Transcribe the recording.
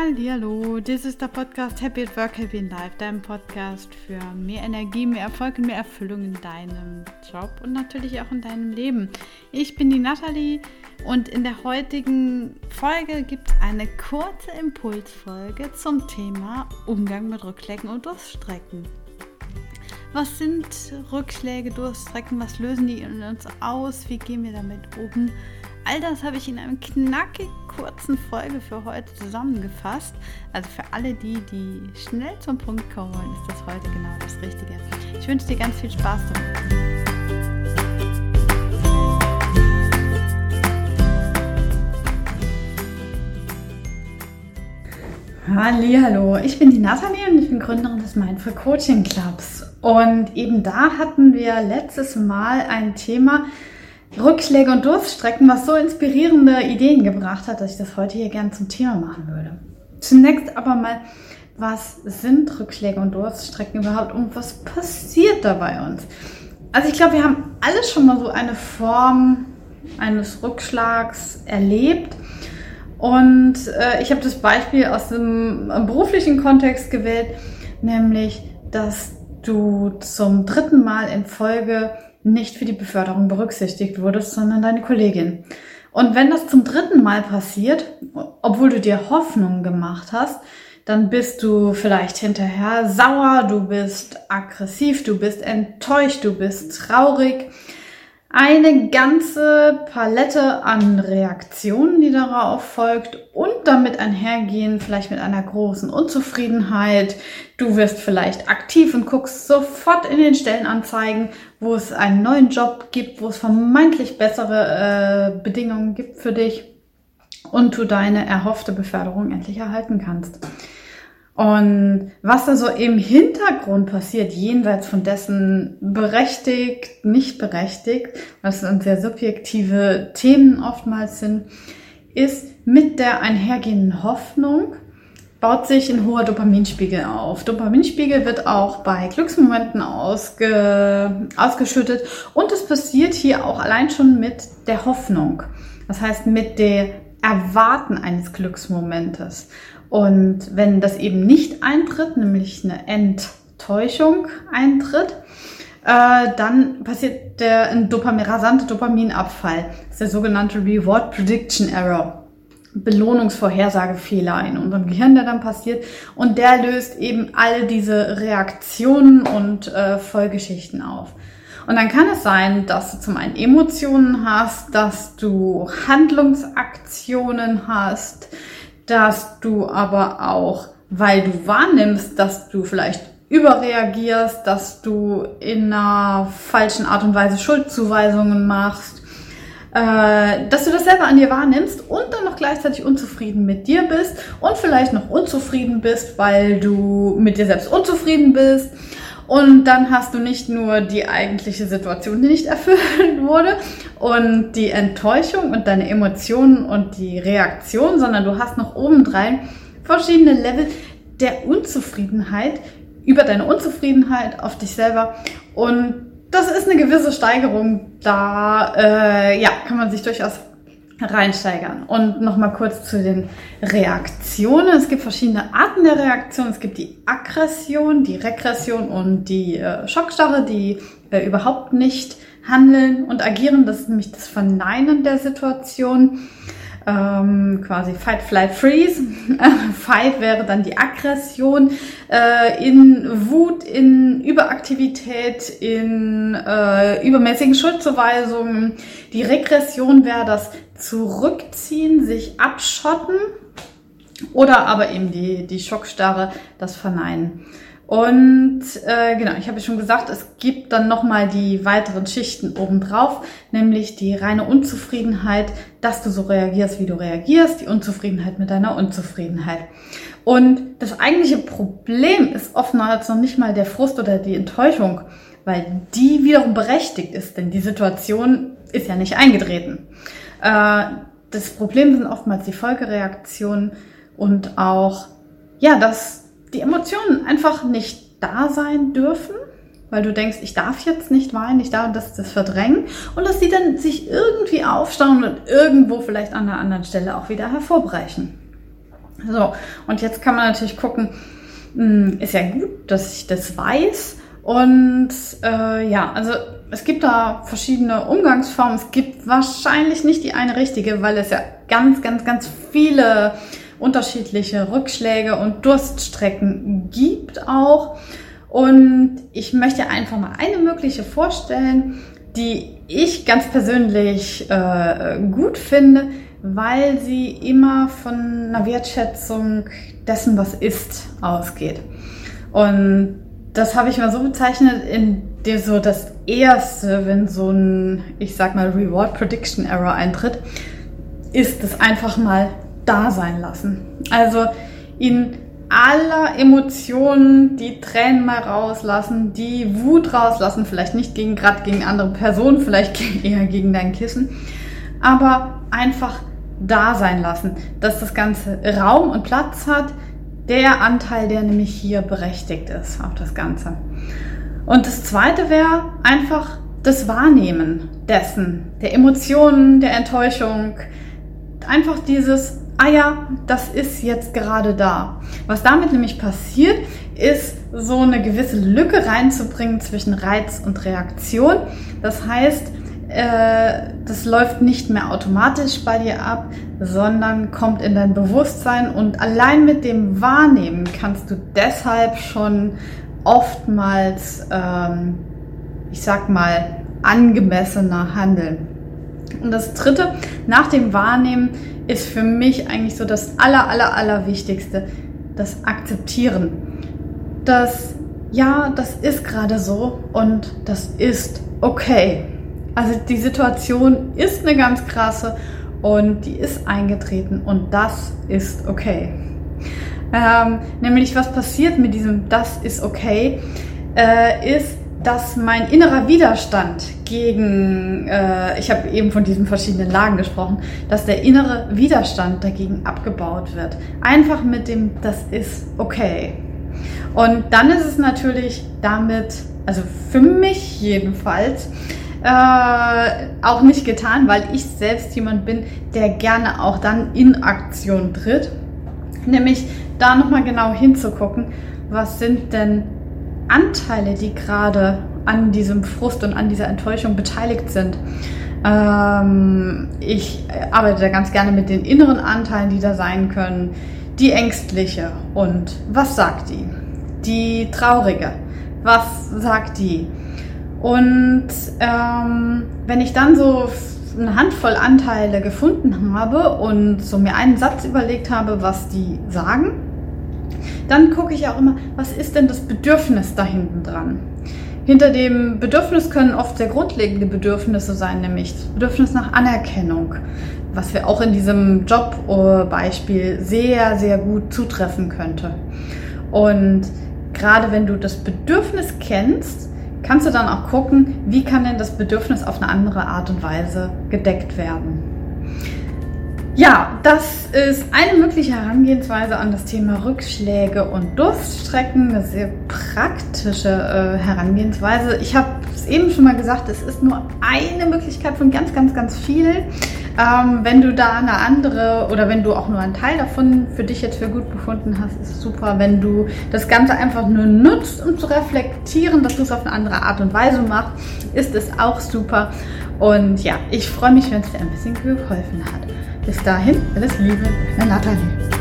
Hallo, das ist der Podcast Happy at Work, Happy in Life, dein Podcast für mehr Energie, mehr Erfolg und mehr Erfüllung in deinem Job und natürlich auch in deinem Leben. Ich bin die Nathalie und in der heutigen Folge gibt es eine kurze Impulsfolge zum Thema Umgang mit Rückschlägen und Durststrecken. Was sind Rückschläge, Durststrecken? Was lösen die in uns aus? Wie gehen wir damit um? All das habe ich in einer knackig kurzen Folge für heute zusammengefasst. Also für alle die, die schnell zum Punkt kommen wollen, ist das heute genau das Richtige. Ich wünsche dir ganz viel Spaß damit. Hallo, ich bin die Nathalie und ich bin Gründerin des Mindful Coaching Clubs. Und eben da hatten wir letztes Mal ein Thema, Rückschläge und Durststrecken, was so inspirierende Ideen gebracht hat, dass ich das heute hier gerne zum Thema machen würde. Zunächst aber mal, was sind Rückschläge und Durststrecken überhaupt und was passiert da bei uns? Also ich glaube, wir haben alle schon mal so eine Form eines Rückschlags erlebt. Und äh, ich habe das Beispiel aus dem beruflichen Kontext gewählt, nämlich, dass du zum dritten Mal in Folge nicht für die Beförderung berücksichtigt wurdest, sondern deine Kollegin. Und wenn das zum dritten Mal passiert, obwohl du dir Hoffnung gemacht hast, dann bist du vielleicht hinterher sauer, du bist aggressiv, du bist enttäuscht, du bist traurig, eine ganze Palette an Reaktionen, die darauf folgt und damit einhergehen, vielleicht mit einer großen Unzufriedenheit. Du wirst vielleicht aktiv und guckst sofort in den Stellenanzeigen, wo es einen neuen Job gibt, wo es vermeintlich bessere äh, Bedingungen gibt für dich und du deine erhoffte Beförderung endlich erhalten kannst. Und was da so im Hintergrund passiert, jenseits von dessen berechtigt, nicht berechtigt, was dann sehr subjektive Themen oftmals sind, ist mit der einhergehenden Hoffnung, baut sich ein hoher Dopaminspiegel auf. Dopaminspiegel wird auch bei Glücksmomenten ausge, ausgeschüttet und es passiert hier auch allein schon mit der Hoffnung. Das heißt mit der Erwarten eines Glücksmomentes. Und wenn das eben nicht eintritt, nämlich eine Enttäuschung eintritt, äh, dann passiert der ein Dopamin, rasante Dopaminabfall. Das ist der sogenannte Reward Prediction Error. Belohnungsvorhersagefehler in unserem Gehirn, der dann passiert. Und der löst eben all diese Reaktionen und äh, Vollgeschichten auf. Und dann kann es sein, dass du zum einen Emotionen hast, dass du Handlungsaktionen hast, dass du aber auch, weil du wahrnimmst, dass du vielleicht überreagierst, dass du in einer falschen Art und Weise Schuldzuweisungen machst, äh, dass du das selber an dir wahrnimmst und dann noch gleichzeitig unzufrieden mit dir bist und vielleicht noch unzufrieden bist, weil du mit dir selbst unzufrieden bist. Und dann hast du nicht nur die eigentliche Situation, die nicht erfüllt wurde und die Enttäuschung und deine Emotionen und die Reaktion, sondern du hast noch obendrein verschiedene Level der Unzufriedenheit über deine Unzufriedenheit auf dich selber. Und das ist eine gewisse Steigerung. Da äh, ja, kann man sich durchaus reinsteigern. Und nochmal kurz zu den Reaktionen. Es gibt verschiedene Arten der Reaktion. Es gibt die Aggression, die Regression und die äh, Schockstarre, die äh, überhaupt nicht handeln und agieren. Das ist nämlich das Verneinen der Situation. Ähm, quasi Fight, Flight, Freeze. Fight wäre dann die Aggression äh, in Wut, in Überaktivität, in äh, übermäßigen Schuldzuweisungen. Die Regression wäre das Zurückziehen, sich abschotten oder aber eben die, die Schockstarre, das Verneinen. Und äh, genau, ich habe schon gesagt, es gibt dann nochmal die weiteren Schichten obendrauf, nämlich die reine Unzufriedenheit, dass du so reagierst, wie du reagierst, die Unzufriedenheit mit deiner Unzufriedenheit. Und das eigentliche Problem ist oftmals noch nicht mal der Frust oder die Enttäuschung, weil die wiederum berechtigt ist, denn die Situation ist ja nicht eingetreten. Äh, das Problem sind oftmals die Folgereaktionen und auch, ja, dass die Emotionen einfach nicht da sein dürfen, weil du denkst, ich darf jetzt nicht weinen, ich darf das, das verdrängen und dass die dann sich irgendwie aufstauen und irgendwo vielleicht an einer anderen Stelle auch wieder hervorbrechen. So, und jetzt kann man natürlich gucken, hm, ist ja gut, dass ich das weiß. Und äh, ja, also es gibt da verschiedene Umgangsformen. Es gibt wahrscheinlich nicht die eine richtige, weil es ja ganz, ganz, ganz viele unterschiedliche Rückschläge und Durststrecken gibt auch. Und ich möchte einfach mal eine mögliche vorstellen, die ich ganz persönlich äh, gut finde, weil sie immer von einer Wertschätzung dessen, was ist, ausgeht. Und das habe ich mal so bezeichnet, in dem so das erste, wenn so ein, ich sag mal, Reward Prediction Error eintritt, ist es einfach mal da sein lassen. Also in aller Emotionen die Tränen mal rauslassen, die Wut rauslassen, vielleicht nicht gegen gerade gegen andere Personen, vielleicht eher gegen dein Kissen, aber einfach da sein lassen, dass das Ganze Raum und Platz hat, der Anteil, der nämlich hier berechtigt ist auf das Ganze. Und das zweite wäre einfach das Wahrnehmen dessen, der Emotionen, der Enttäuschung, einfach dieses, ah ja, das ist jetzt gerade da. Was damit nämlich passiert, ist so eine gewisse Lücke reinzubringen zwischen Reiz und Reaktion. Das heißt, äh, das läuft nicht mehr automatisch bei dir ab, sondern kommt in dein Bewusstsein und allein mit dem Wahrnehmen kannst du deshalb schon oftmals, ähm, ich sag mal, angemessener handeln. Und das dritte, nach dem Wahrnehmen, ist für mich eigentlich so das aller, aller, aller Wichtigste, das Akzeptieren. Das, ja, das ist gerade so und das ist okay. Also die Situation ist eine ganz krasse und die ist eingetreten und das ist okay. Ähm, nämlich was passiert mit diesem das ist okay, äh, ist, dass mein innerer Widerstand gegen, äh, ich habe eben von diesen verschiedenen Lagen gesprochen, dass der innere Widerstand dagegen abgebaut wird. Einfach mit dem, das ist okay. Und dann ist es natürlich damit, also für mich jedenfalls, äh, auch nicht getan, weil ich selbst jemand bin, der gerne auch dann in Aktion tritt. Nämlich da nochmal genau hinzugucken, was sind denn Anteile, die gerade an diesem Frust und an dieser Enttäuschung beteiligt sind. Ähm, ich arbeite da ganz gerne mit den inneren Anteilen, die da sein können. Die ängstliche und was sagt die? Die traurige, was sagt die? Und ähm, wenn ich dann so eine Handvoll Anteile gefunden habe und so mir einen Satz überlegt habe, was die sagen, dann gucke ich auch immer, was ist denn das Bedürfnis da hinten dran? Hinter dem Bedürfnis können oft sehr grundlegende Bedürfnisse sein, nämlich das Bedürfnis nach Anerkennung, was wir auch in diesem Jobbeispiel sehr, sehr gut zutreffen könnte. Und gerade wenn du das Bedürfnis kennst, kannst du dann auch gucken, wie kann denn das Bedürfnis auf eine andere Art und Weise gedeckt werden. Ja, das ist eine mögliche Herangehensweise an das Thema Rückschläge und Durststrecken. Eine sehr praktische äh, Herangehensweise. Ich habe es eben schon mal gesagt, es ist nur eine Möglichkeit von ganz, ganz, ganz vielen. Ähm, wenn du da eine andere oder wenn du auch nur einen Teil davon für dich jetzt für gut befunden hast, ist es super. Wenn du das Ganze einfach nur nutzt, um zu reflektieren, dass du es auf eine andere Art und Weise machst, ist es auch super. Und ja, ich freue mich, wenn es dir ein bisschen geholfen hat. Bis dahin, alles Liebe, deine Nathalie.